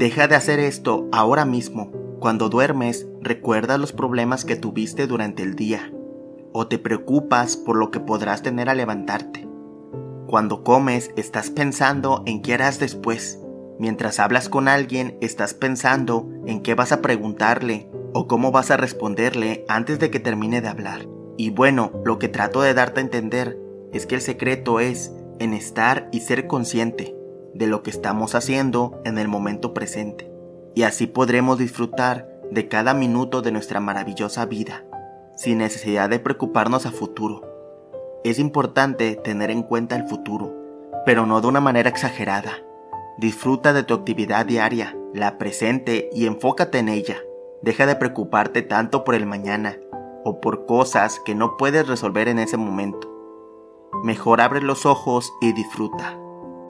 Deja de hacer esto ahora mismo. Cuando duermes, recuerda los problemas que tuviste durante el día o te preocupas por lo que podrás tener al levantarte. Cuando comes, estás pensando en qué harás después. Mientras hablas con alguien, estás pensando en qué vas a preguntarle o cómo vas a responderle antes de que termine de hablar. Y bueno, lo que trato de darte a entender es que el secreto es en estar y ser consciente de lo que estamos haciendo en el momento presente. Y así podremos disfrutar de cada minuto de nuestra maravillosa vida sin necesidad de preocuparnos a futuro. Es importante tener en cuenta el futuro, pero no de una manera exagerada. Disfruta de tu actividad diaria, la presente y enfócate en ella. Deja de preocuparte tanto por el mañana o por cosas que no puedes resolver en ese momento. Mejor abre los ojos y disfruta.